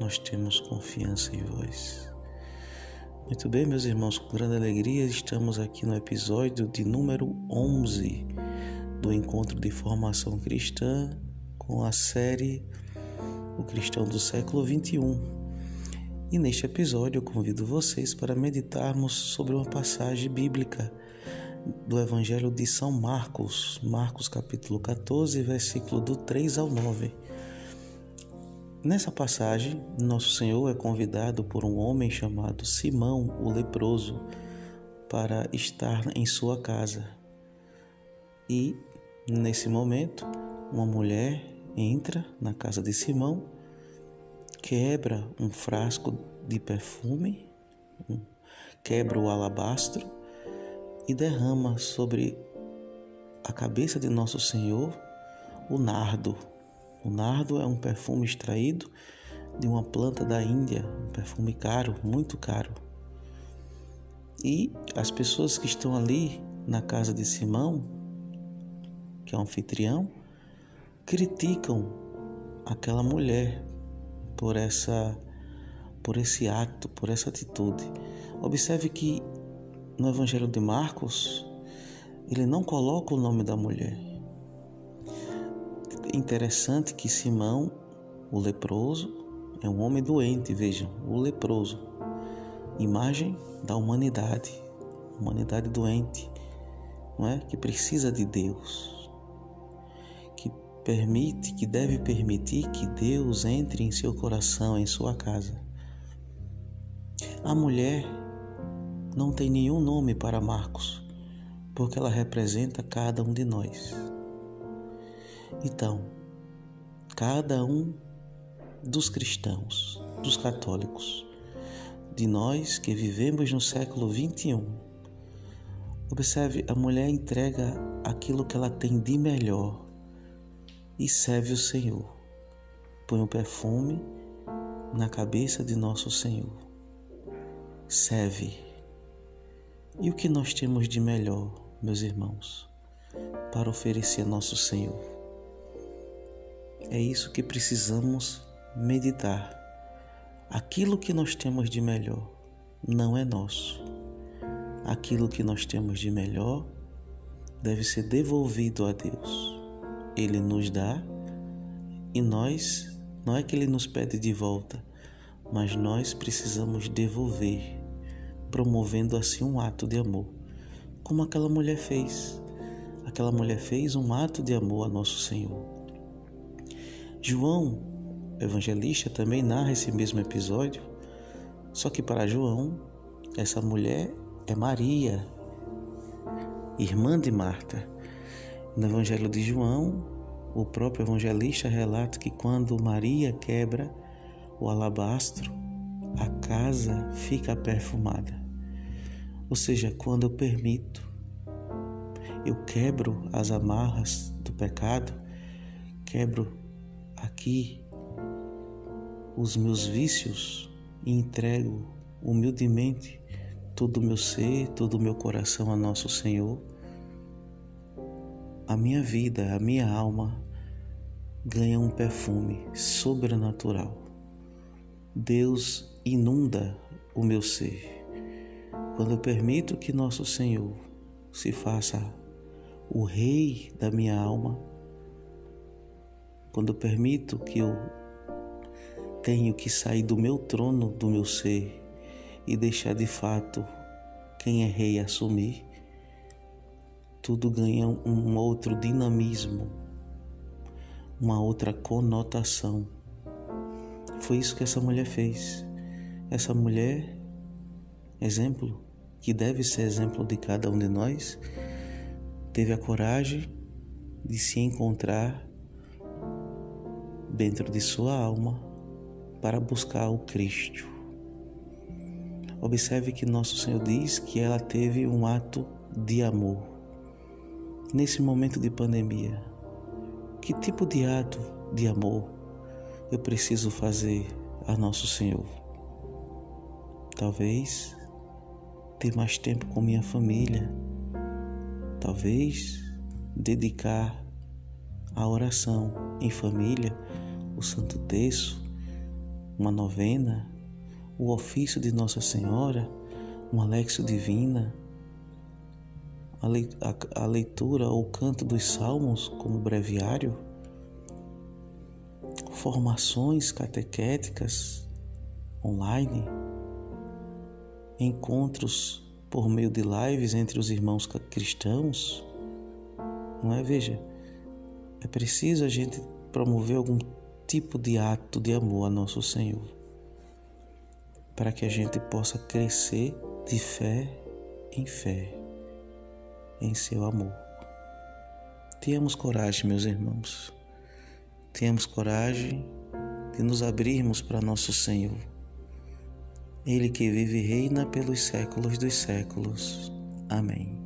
nós temos confiança em vós. Muito bem, meus irmãos, com grande alegria estamos aqui no episódio de número 11 do Encontro de Formação Cristã com a série O Cristão do Século 21. E neste episódio eu convido vocês para meditarmos sobre uma passagem bíblica do Evangelho de São Marcos, Marcos capítulo 14, versículo do 3 ao 9 Nessa passagem, Nosso Senhor é convidado por um homem chamado Simão o leproso para estar em sua casa. E, nesse momento, uma mulher entra na casa de Simão, quebra um frasco de perfume, quebra o alabastro e derrama sobre a cabeça de Nosso Senhor o nardo o nardo é um perfume extraído de uma planta da Índia, um perfume caro, muito caro. E as pessoas que estão ali na casa de Simão, que é o anfitrião, criticam aquela mulher por essa por esse ato, por essa atitude. Observe que no Evangelho de Marcos, ele não coloca o nome da mulher interessante que Simão, o leproso, é um homem doente, vejam, o leproso, imagem da humanidade, humanidade doente, não é? Que precisa de Deus, que permite, que deve permitir que Deus entre em seu coração, em sua casa. A mulher não tem nenhum nome para Marcos, porque ela representa cada um de nós. Então, cada um dos cristãos, dos católicos, de nós que vivemos no século 21, observe, a mulher entrega aquilo que ela tem de melhor e serve o Senhor. Põe o um perfume na cabeça de nosso Senhor. Serve. E o que nós temos de melhor, meus irmãos, para oferecer a nosso Senhor? É isso que precisamos meditar. Aquilo que nós temos de melhor não é nosso. Aquilo que nós temos de melhor deve ser devolvido a Deus. Ele nos dá e nós, não é que ele nos pede de volta, mas nós precisamos devolver, promovendo assim um ato de amor, como aquela mulher fez. Aquela mulher fez um ato de amor a nosso Senhor. João, evangelista, também narra esse mesmo episódio, só que para João, essa mulher é Maria, irmã de Marta. No Evangelho de João, o próprio evangelista relata que quando Maria quebra o alabastro, a casa fica perfumada. Ou seja, quando eu permito, eu quebro as amarras do pecado, quebro aqui os meus vícios e entrego humildemente todo o meu ser, todo o meu coração a nosso Senhor, a minha vida, a minha alma ganha um perfume sobrenatural. Deus inunda o meu ser. Quando eu permito que nosso Senhor se faça o rei da minha alma, quando eu permito que eu tenho que sair do meu trono, do meu ser e deixar de fato quem é rei assumir, tudo ganha um outro dinamismo, uma outra conotação. Foi isso que essa mulher fez. Essa mulher, exemplo, que deve ser exemplo de cada um de nós, teve a coragem de se encontrar dentro de sua alma para buscar o Cristo, Observe que nosso Senhor diz que ela teve um ato de amor. Nesse momento de pandemia, que tipo de ato de amor eu preciso fazer a nosso Senhor? Talvez ter mais tempo com minha família, talvez dedicar a oração em família, o Santo Terço, uma novena, o ofício de Nossa Senhora, um Alexio Divina, a leitura ou canto dos salmos como breviário, formações catequéticas online, encontros por meio de lives entre os irmãos cristãos, não é? Veja, é preciso a gente promover algum tipo de ato de amor a nosso Senhor, para que a gente possa crescer de fé em fé, em seu amor. Tenhamos coragem, meus irmãos. Tenhamos coragem de nos abrirmos para nosso Senhor. Ele que vive e reina pelos séculos dos séculos. Amém.